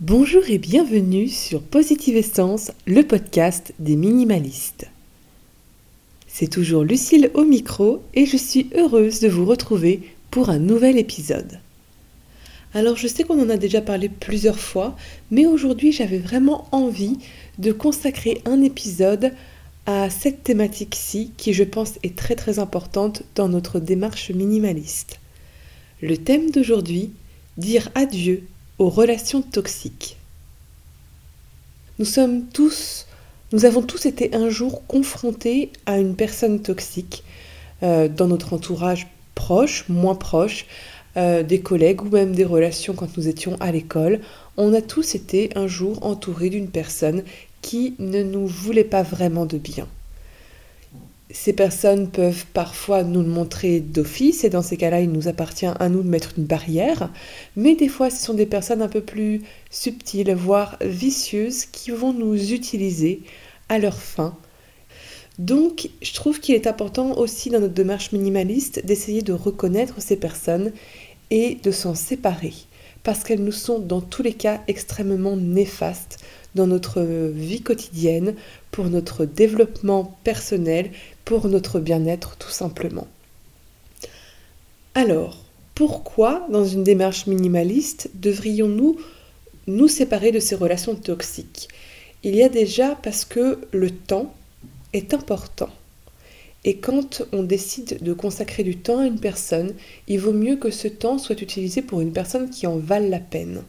Bonjour et bienvenue sur Positive Essence, le podcast des minimalistes. C'est toujours Lucille au micro et je suis heureuse de vous retrouver pour un nouvel épisode. Alors je sais qu'on en a déjà parlé plusieurs fois, mais aujourd'hui j'avais vraiment envie de consacrer un épisode à cette thématique-ci qui je pense est très très importante dans notre démarche minimaliste. Le thème d'aujourd'hui, dire adieu aux relations toxiques. Nous sommes tous, nous avons tous été un jour confrontés à une personne toxique euh, dans notre entourage proche, moins proche, euh, des collègues ou même des relations quand nous étions à l'école. On a tous été un jour entourés d'une personne qui ne nous voulait pas vraiment de bien ces personnes peuvent parfois nous le montrer d'office et dans ces cas-là, il nous appartient à nous de mettre une barrière. Mais des fois, ce sont des personnes un peu plus subtiles, voire vicieuses, qui vont nous utiliser à leur fin. Donc, je trouve qu'il est important aussi dans notre démarche minimaliste d'essayer de reconnaître ces personnes et de s'en séparer, parce qu'elles nous sont dans tous les cas extrêmement néfastes dans notre vie quotidienne, pour notre développement personnel, pour notre bien-être tout simplement. Alors, pourquoi dans une démarche minimaliste devrions-nous nous séparer de ces relations toxiques? Il y a déjà parce que le temps est important. Et quand on décide de consacrer du temps à une personne, il vaut mieux que ce temps soit utilisé pour une personne qui en vale la peine.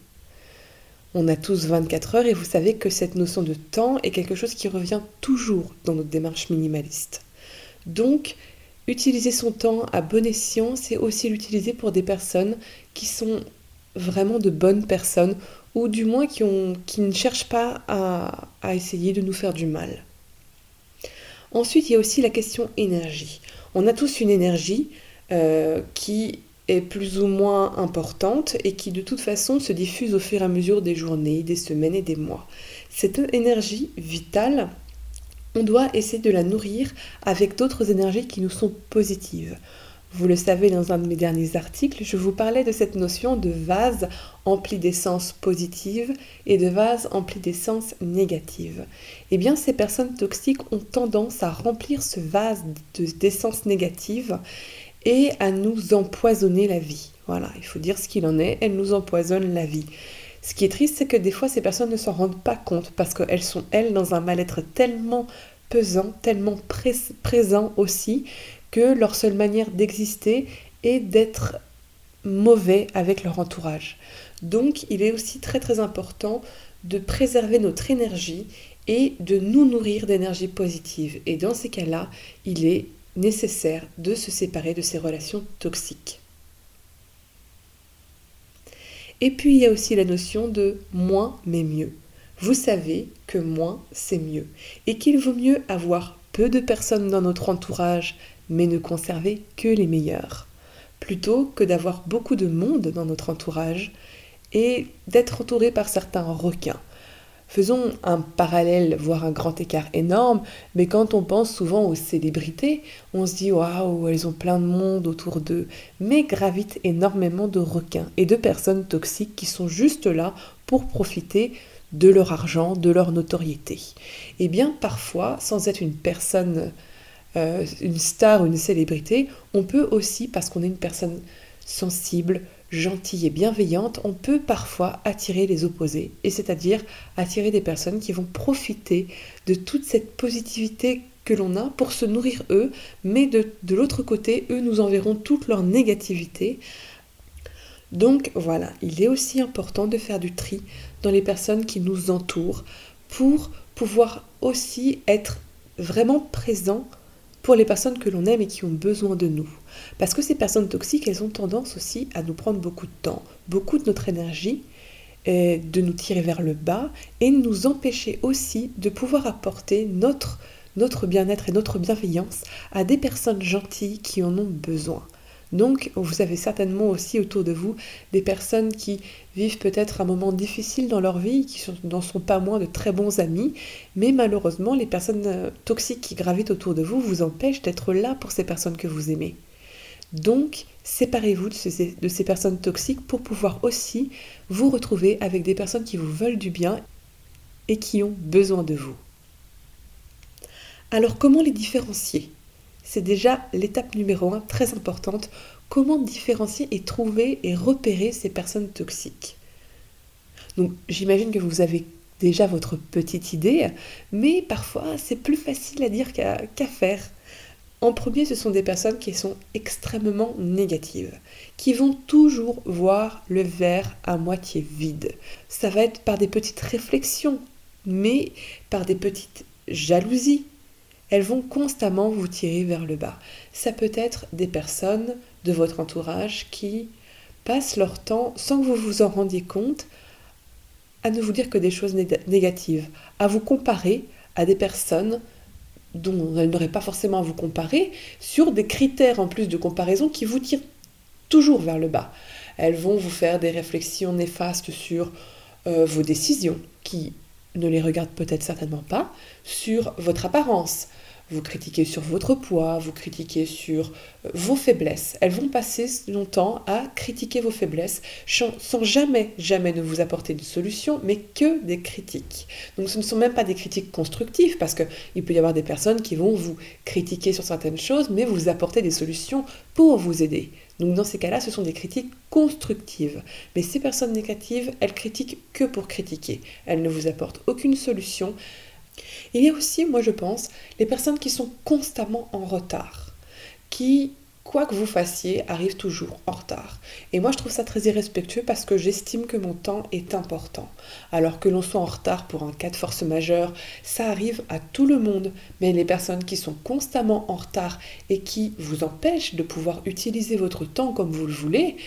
On a tous 24 heures et vous savez que cette notion de temps est quelque chose qui revient toujours dans notre démarche minimaliste. Donc, utiliser son temps à bon escient, c'est aussi l'utiliser pour des personnes qui sont vraiment de bonnes personnes ou du moins qui, ne cherchent pas à, essayer de nous faire du mal. Ensuite, il y a aussi la question énergie. On a tous une énergie euh, qui est plus ou moins importante et qui de toute façon se diffuse au fur et à mesure des journées, des semaines et des mois. Cette énergie vitale, on doit essayer de la nourrir avec d'autres énergies qui nous sont positives. Vous le savez, dans un de mes derniers articles, je vous parlais de cette notion de vase empli d'essence positive et de vase empli d'essence négative. Eh bien, ces personnes toxiques ont tendance à remplir ce vase d'essence négative et à nous empoisonner la vie. Voilà, il faut dire ce qu'il en est, elles nous empoisonnent la vie. Ce qui est triste, c'est que des fois, ces personnes ne s'en rendent pas compte parce qu'elles sont, elles, dans un mal-être tellement pesant, tellement présent aussi, que leur seule manière d'exister est d'être mauvais avec leur entourage. Donc, il est aussi très très important de préserver notre énergie et de nous nourrir d'énergie positive. Et dans ces cas-là, il est nécessaire de se séparer de ces relations toxiques. Et puis il y a aussi la notion de moins mais mieux. Vous savez que moins c'est mieux et qu'il vaut mieux avoir peu de personnes dans notre entourage mais ne conserver que les meilleurs, plutôt que d'avoir beaucoup de monde dans notre entourage et d'être entouré par certains requins. Faisons un parallèle, voire un grand écart énorme, mais quand on pense souvent aux célébrités, on se dit waouh, elles ont plein de monde autour d'eux, mais gravitent énormément de requins et de personnes toxiques qui sont juste là pour profiter de leur argent, de leur notoriété. Et bien parfois, sans être une personne, euh, une star ou une célébrité, on peut aussi, parce qu'on est une personne sensible, gentille et bienveillante, on peut parfois attirer les opposés, et c'est-à-dire attirer des personnes qui vont profiter de toute cette positivité que l'on a pour se nourrir eux, mais de, l'autre côté, eux nous enverront toute leur négativité. Donc voilà, il est aussi important de faire du tri dans les personnes qui nous entourent pour pouvoir aussi être vraiment présent pour les personnes que l'on aime et qui ont besoin de nous. Parce que ces personnes toxiques, elles ont tendance aussi à nous prendre beaucoup de temps, beaucoup de notre énergie, de nous tirer vers le bas et nous empêcher aussi de pouvoir apporter notre, notre bien-être et notre bienveillance à des personnes gentilles qui en ont besoin. Donc, vous avez certainement aussi autour de vous des personnes qui vivent peut-être un moment difficile dans leur vie, qui n'en sont pas moins de très bons amis, mais malheureusement, les personnes euh, toxiques qui gravitent autour de vous vous empêchent d'être là pour ces personnes que vous aimez. Donc, séparez-vous de ces, de ces personnes toxiques pour pouvoir aussi vous retrouver avec des personnes qui vous veulent du bien et qui ont besoin de vous. Alors comment les différencier? C'est déjà l'étape numéro un très importante. Comment différencier et trouver et repérer ces personnes toxiques? Donc j'imagine que vous avez déjà votre petite idée, mais parfois c'est plus facile à dire qu'à faire. En premier, ce sont des personnes qui sont extrêmement négatives, qui vont toujours voir le verre à moitié vide. Ça va être par des petites réflexions, mais par des petites jalousies, elles vont constamment vous tirer vers le bas. Ça peut être des personnes de votre entourage qui passent leur temps, sans que vous vous en rendiez compte, à ne vous dire que des choses négatives, à vous comparer à des personnes dont elles n'auraient pas forcément à vous comparer, sur des critères en plus de comparaison qui vous tirent toujours vers le bas. Elles vont vous faire des réflexions néfastes sur euh, vos décisions, qui ne les regardent peut-être certainement pas, sur votre apparence, vous critiquez sur votre poids, vous critiquez sur euh, vos faiblesses. Elles vont passer longtemps à critiquer vos faiblesses sans jamais, jamais ne vous apporter de solution, mais que des critiques. Donc ce ne sont même pas des critiques constructives, parce qu'il peut y avoir des personnes qui vont vous critiquer sur certaines choses, mais vous apporter des solutions pour vous aider. Donc dans ces cas-là, ce sont des critiques constructives. Mais ces personnes négatives, elles critiquent que pour critiquer. Elles ne vous apportent aucune solution. Il y a aussi, moi je pense, les personnes qui sont constamment en retard, qui, quoi que vous fassiez, arrivent toujours en retard. Et moi je trouve ça très irrespectueux parce que j'estime que mon temps est important. Alors que l'on soit en retard pour un cas de force majeure, ça arrive à tout le monde. Mais les personnes qui sont constamment en retard et qui vous empêchent de pouvoir utiliser votre temps comme vous le voulez,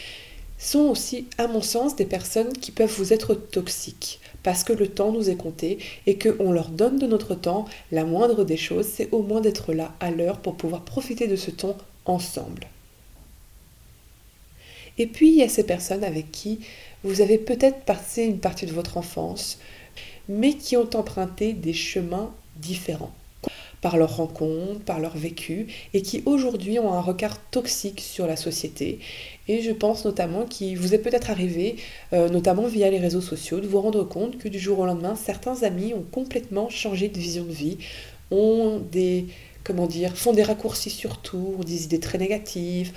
sont aussi, à mon sens, des personnes qui peuvent vous être toxiques parce que le temps nous est compté et qu'on leur donne de notre temps, la moindre des choses, c'est au moins d'être là à l'heure pour pouvoir profiter de ce temps ensemble. Et puis il y a ces personnes avec qui vous avez peut-être passé une partie de votre enfance, mais qui ont emprunté des chemins différents par leur rencontre, par leur vécu, et qui aujourd'hui ont un regard toxique sur la société. Et je pense notamment qu'il vous est peut-être arrivé, euh, notamment via les réseaux sociaux, de vous rendre compte que du jour au lendemain, certains amis ont complètement changé de vision de vie, ont des, comment dire, font des raccourcis sur tout, ont des idées très négatives,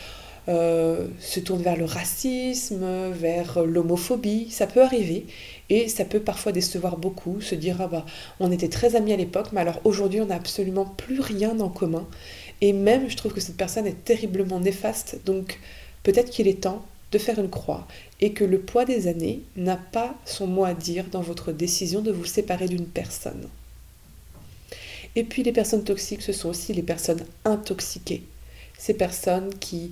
euh, se tournent vers le racisme, vers l'homophobie, ça peut arriver. Et ça peut parfois décevoir beaucoup, se dire ah bah on était très amis à l'époque, mais alors aujourd'hui on n'a absolument plus rien en commun. Et même je trouve que cette personne est terriblement néfaste, donc peut-être qu'il est temps de faire une croix et que le poids des années n'a pas son mot à dire dans votre décision de vous séparer d'une personne. Et puis les personnes toxiques, ce sont aussi les personnes intoxiquées. Ces personnes qui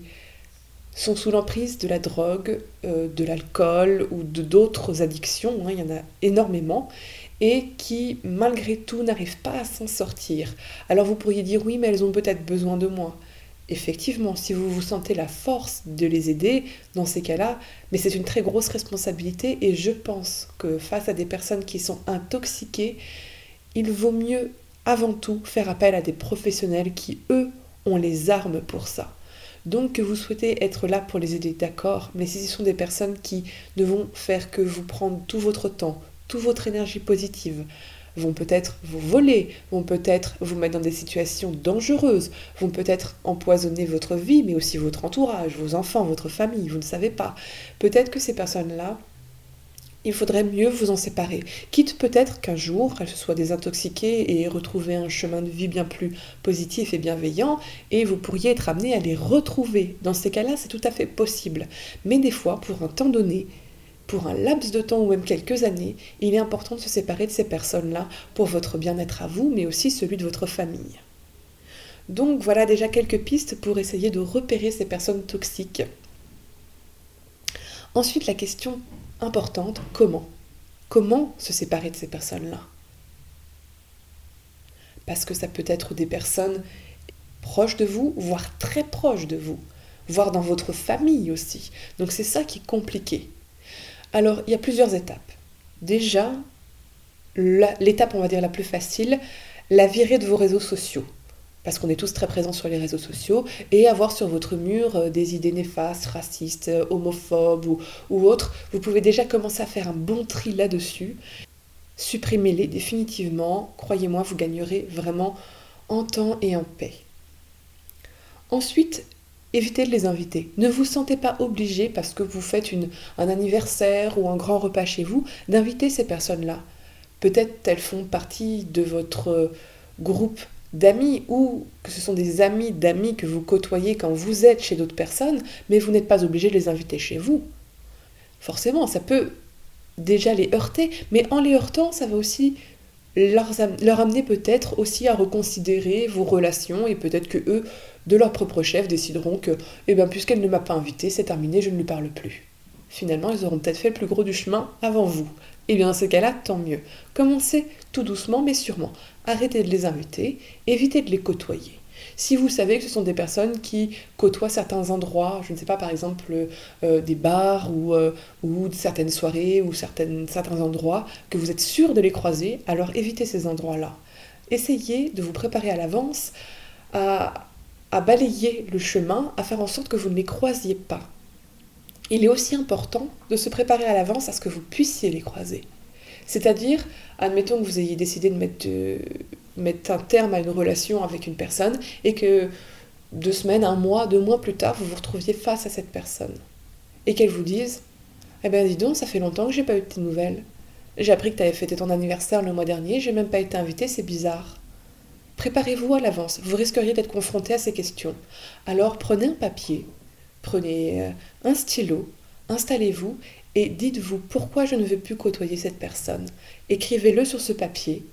sont sous l'emprise de la drogue, euh, de l'alcool ou d'autres addictions, hein, il y en a énormément, et qui malgré tout n'arrivent pas à s'en sortir. Alors vous pourriez dire oui, mais elles ont peut-être besoin de moi. Effectivement, si vous vous sentez la force de les aider dans ces cas-là, mais c'est une très grosse responsabilité et je pense que face à des personnes qui sont intoxiquées, il vaut mieux avant tout faire appel à des professionnels qui, eux, ont les armes pour ça. Donc que vous souhaitez être là pour les aider, d'accord, mais si ce sont des personnes qui ne vont faire que vous prendre tout votre temps, toute votre énergie positive, vont peut-être vous voler, vont peut-être vous mettre dans des situations dangereuses, vont peut-être empoisonner votre vie, mais aussi votre entourage, vos enfants, votre famille, vous ne savez pas. Peut-être que ces personnes-là il faudrait mieux vous en séparer. Quitte peut-être qu'un jour, elles se soient désintoxiquées et retrouver un chemin de vie bien plus positif et bienveillant, et vous pourriez être amené à les retrouver. Dans ces cas-là, c'est tout à fait possible. Mais des fois, pour un temps donné, pour un laps de temps ou même quelques années, il est important de se séparer de ces personnes-là pour votre bien-être à vous, mais aussi celui de votre famille. Donc voilà déjà quelques pistes pour essayer de repérer ces personnes toxiques. Ensuite, la question importante, comment? Comment se séparer de ces personnes-là? Parce que ça peut être des personnes proches de vous, voire très proches de vous, voire dans votre famille aussi. Donc c'est ça qui est compliqué. Alors il y a plusieurs étapes. Déjà, l'étape, on va dire, la plus facile, la virer de vos réseaux sociaux. Parce qu'on est tous très présents sur les réseaux sociaux, et avoir sur votre mur euh, des idées néfastes, racistes, euh, homophobes ou, autres, vous pouvez déjà commencer à faire un bon tri là-dessus. Supprimez-les définitivement, croyez-moi, vous gagnerez vraiment en temps et en paix. Ensuite, évitez de les inviter. Ne vous sentez pas obligé, parce que vous faites un anniversaire ou un grand repas chez vous, d'inviter ces personnes-là. Peut-être elles font partie de votre euh, groupe d'amis ou que ce sont des amis d'amis que vous côtoyez quand vous êtes chez d'autres personnes, mais vous n'êtes pas obligé de les inviter chez vous. Forcément, ça peut déjà les heurter, mais en les heurtant, ça va aussi leur, amener peut-être aussi à reconsidérer vos relations et peut-être que eux, de leur propre chef, décideront que, eh bien, puisqu'elle ne m'a pas invité, c'est terminé, je ne lui parle plus. Finalement, ils auront peut-être fait le plus gros du chemin avant vous. Eh bien, dans ce cas-là, tant mieux. Commencez tout doucement, mais sûrement. Arrêtez de les inviter, évitez de les côtoyer. Si vous savez que ce sont des personnes qui côtoient certains endroits, je ne sais pas, par exemple euh, des bars ou, euh, ou certaines soirées ou certaines, certains endroits, que vous êtes sûr de les croiser, alors évitez ces endroits-là. Essayez de vous préparer à l'avance à balayer le chemin, à faire en sorte que vous ne les croisiez pas. Il est aussi important de se préparer à l'avance à ce que vous puissiez les croiser. C'est-à-dire, admettons que vous ayez décidé de mettre, mettre un terme à une relation avec une personne et que deux semaines, un mois, deux mois plus tard, vous vous retrouviez face à cette personne. Et qu'elle vous dise Eh bien, dis donc, ça fait longtemps que j'ai pas eu de tes nouvelles. J'ai appris que tu avais fêté ton anniversaire le mois dernier, j'ai même pas été invitée, c'est bizarre. Préparez-vous à l'avance, vous risqueriez d'être confronté à ces questions. Alors prenez un papier, prenez euh, un stylo, installez-vous et dites-vous pourquoi je ne veux plus côtoyer cette personne. Écrivez-le sur ce papier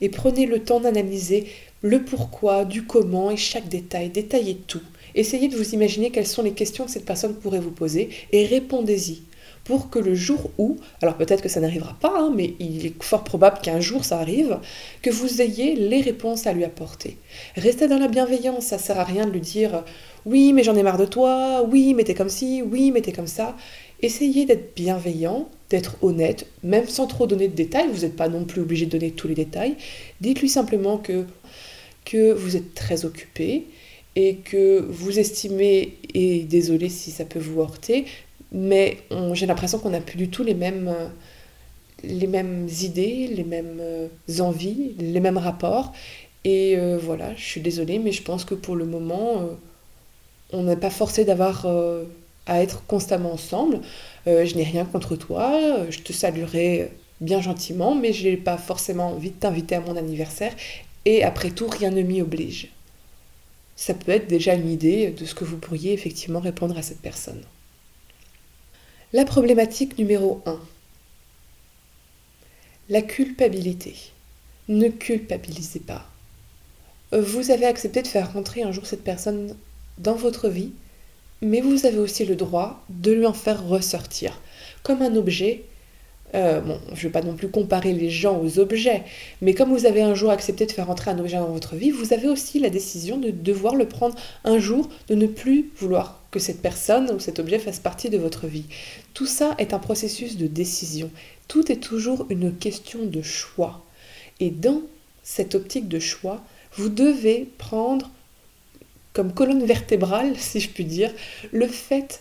et prenez le temps d'analyser le pourquoi, du comment et chaque détail. Détaillez tout. Essayez de vous imaginer quelles sont les questions que cette personne pourrait vous poser et répondez-y pour que le jour où, alors peut-être que ça n'arrivera pas, hein, mais il est fort probable qu'un jour ça arrive, que vous ayez les réponses à lui apporter. Restez dans la bienveillance, ça sert à rien de lui dire oui mais j'en ai marre de toi, oui mais t'es comme ci, oui mais t'es comme ça. Essayez d'être bienveillant, d'être honnête, même sans trop donner de détails, vous n'êtes pas non plus obligé de donner tous les détails. Dites-lui simplement que, que vous êtes très occupé et que vous estimez, et désolé si ça peut vous heurter, mais j'ai l'impression qu'on n'a plus du tout les mêmes, euh, les mêmes idées, les mêmes euh, envies, les mêmes rapports. Et euh, voilà, je suis désolée, mais je pense que pour le moment, on n'est pas forcé d'avoir à être constamment ensemble. je n'ai rien contre toi, je te saluerai bien gentiment, mais je n'ai pas forcément envie de t'inviter à mon anniversaire. Et après tout, rien ne m'y oblige. Ça peut être déjà une idée de ce que vous pourriez effectivement répondre à cette personne. La problématique numéro 1. La culpabilité. Ne culpabilisez pas. Vous avez accepté de faire rentrer un jour cette personne dans votre vie, mais vous avez aussi le droit de lui en faire ressortir. Comme un objet, euh, je ne vais pas non plus comparer les gens aux objets, mais comme vous avez un jour accepté de faire entrer un objet dans votre vie, vous avez aussi la décision de devoir le prendre un jour, de ne plus vouloir que cette personne ou cet objet fasse partie de votre vie. Tout ça est un processus de décision. Tout est toujours une question de choix. Et dans cette optique de choix, vous devez prendre comme colonne vertébrale, si je puis dire, le fait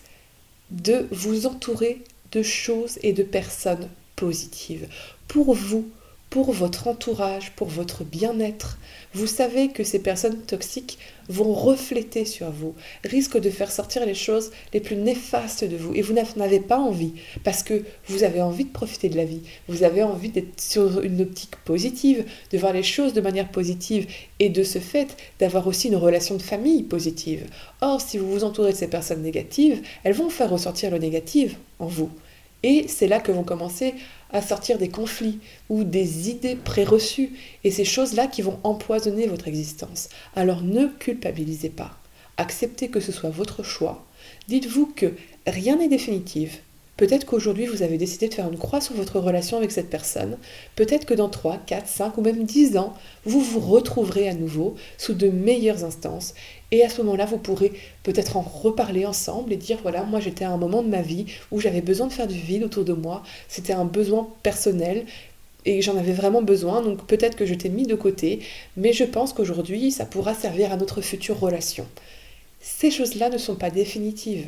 de vous entourer de choses et de personnes positives. Pour vous, pour votre entourage, pour votre bien-être. Vous savez que ces personnes toxiques vont refléter sur vous, risquent de faire sortir les choses les plus néfastes de vous. Et vous n'avez pas envie, parce que vous avez envie de profiter de la vie, vous avez envie d'être sur une optique positive, de voir les choses de manière positive, et de ce fait d'avoir aussi une relation de famille positive. Or, si vous vous entourez de ces personnes négatives, elles vont faire ressortir le négatif en vous. Et c'est là que vont commencer à sortir des conflits ou des idées préreçues et ces choses-là qui vont empoisonner votre existence. Alors ne culpabilisez pas. Acceptez que ce soit votre choix. Dites-vous que rien n'est définitif. Peut-être qu'aujourd'hui vous avez décidé de faire une croix sur votre relation avec cette personne. Peut-être que dans 3, 4, 5 ou même 10 ans, vous vous retrouverez à nouveau sous de meilleures instances et à ce moment-là, vous pourrez peut-être en reparler ensemble et dire, voilà, moi j'étais à un moment de ma vie où j'avais besoin de faire du vide autour de moi, c'était un besoin personnel, et j'en avais vraiment besoin, donc peut-être que je t'ai mis de côté, mais je pense qu'aujourd'hui, ça pourra servir à notre future relation. Ces choses-là ne sont pas définitives,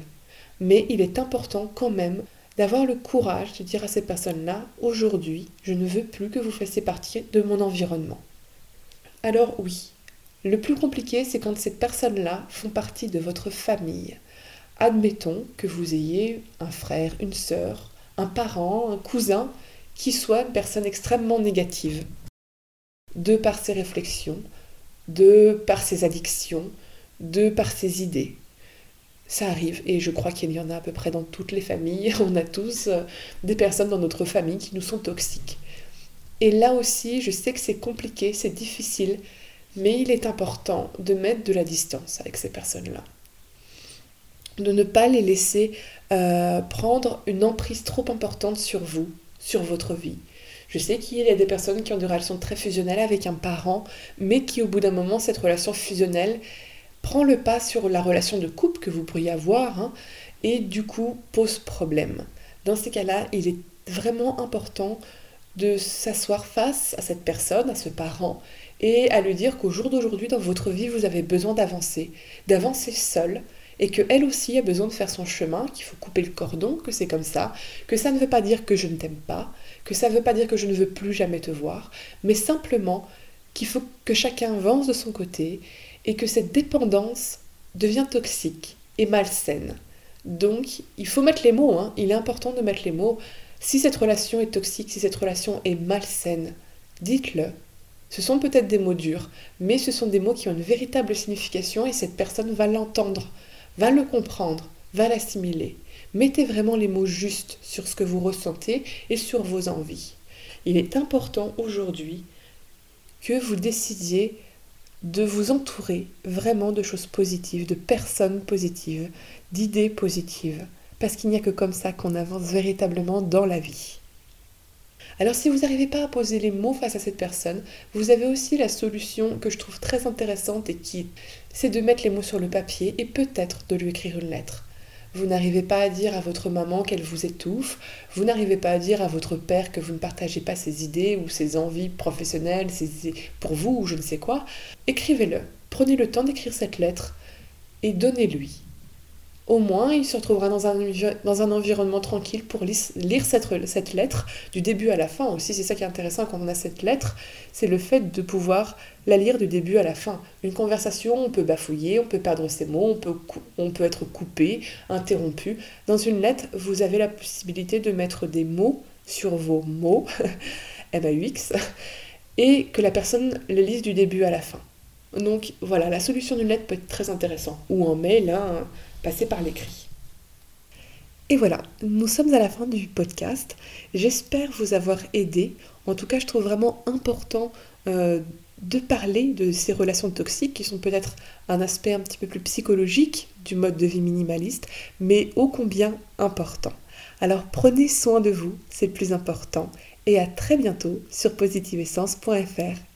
mais il est important quand même d'avoir le courage de dire à ces personnes-là, aujourd'hui, je ne veux plus que vous fassiez partie de mon environnement. Alors oui, le plus compliqué, c'est quand ces personnes-là font partie de votre famille. Admettons que vous ayez un frère, une sœur, un parent, un cousin, qui soit une personne extrêmement négative, de par ses réflexions, de par ses addictions, de par ses idées. Ça arrive, et je crois qu'il y en a à peu près dans toutes les familles. On a tous euh, des personnes dans notre famille qui nous sont toxiques. Et là aussi, je sais que c'est compliqué, c'est difficile, mais il est important de mettre de la distance avec ces personnes-là. De ne pas les laisser euh, prendre une emprise trop importante sur vous, sur votre vie. Je sais qu'il y a des personnes qui ont des relations très fusionnelles avec un parent, mais qui au bout d'un moment, cette relation fusionnelle prend le pas sur la relation de couple que vous pourriez avoir, hein, et du coup pose problème. Dans ces cas-là, il est vraiment important de s'asseoir face à cette personne, à ce parent, et à lui dire qu'au jour d'aujourd'hui, dans votre vie, vous avez besoin d'avancer, d'avancer seul, et qu'elle aussi a besoin de faire son chemin, qu'il faut couper le cordon, que c'est comme ça, que ça ne veut pas dire que je ne t'aime pas, que ça ne veut pas dire que je ne veux plus jamais te voir, mais simplement qu'il faut que chacun avance de son côté et que cette dépendance devient toxique et malsaine. Donc, il faut mettre les mots, hein. il est important de mettre les mots. Si cette relation est toxique, si cette relation est malsaine, dites-le. Ce sont peut-être des mots durs, mais ce sont des mots qui ont une véritable signification et cette personne va l'entendre va le comprendre, va l'assimiler. Mettez vraiment les mots justes sur ce que vous ressentez et sur vos envies. Il est important aujourd'hui que vous décidiez de vous entourer vraiment de choses positives, de personnes positives, d'idées positives, parce qu'il n'y a que comme ça qu'on avance véritablement dans la vie. Alors si vous n'arrivez pas à poser les mots face à cette personne, vous avez aussi la solution que je trouve très intéressante et qui c'est de mettre les mots sur le papier et peut-être de lui écrire une lettre. Vous n'arrivez pas à dire à votre maman qu'elle vous étouffe, vous n'arrivez pas à dire à votre père que vous ne partagez pas ses idées ou ses envies professionnelles, pour vous ou je ne sais quoi. Écrivez-le, prenez le temps d'écrire cette lettre et donnez-lui au moins il se retrouvera dans un, dans un environnement tranquille pour lire cette, cette lettre du début à la fin aussi. C'est ça qui est intéressant quand on a cette lettre, c'est le fait de pouvoir la lire du début à la fin. Une conversation, on peut bafouiller, on peut perdre ses mots, on peut, on peut être coupé, interrompu. Dans une lettre, vous avez la possibilité de mettre des mots sur vos mots, M-A-U-X, et que la personne les lise du début à la fin. Donc voilà, la solution d'une lettre peut être très intéressante. Ou en mail, hein, par l'écrit. Et voilà, nous sommes à la fin du podcast. J'espère vous avoir aidé. En tout cas, je trouve vraiment important euh, de parler de ces relations toxiques qui sont peut-être un aspect un petit peu plus psychologique du mode de vie minimaliste, mais ô combien important. Alors prenez soin de vous, c'est le plus important, et à très bientôt sur positiveessence.fr.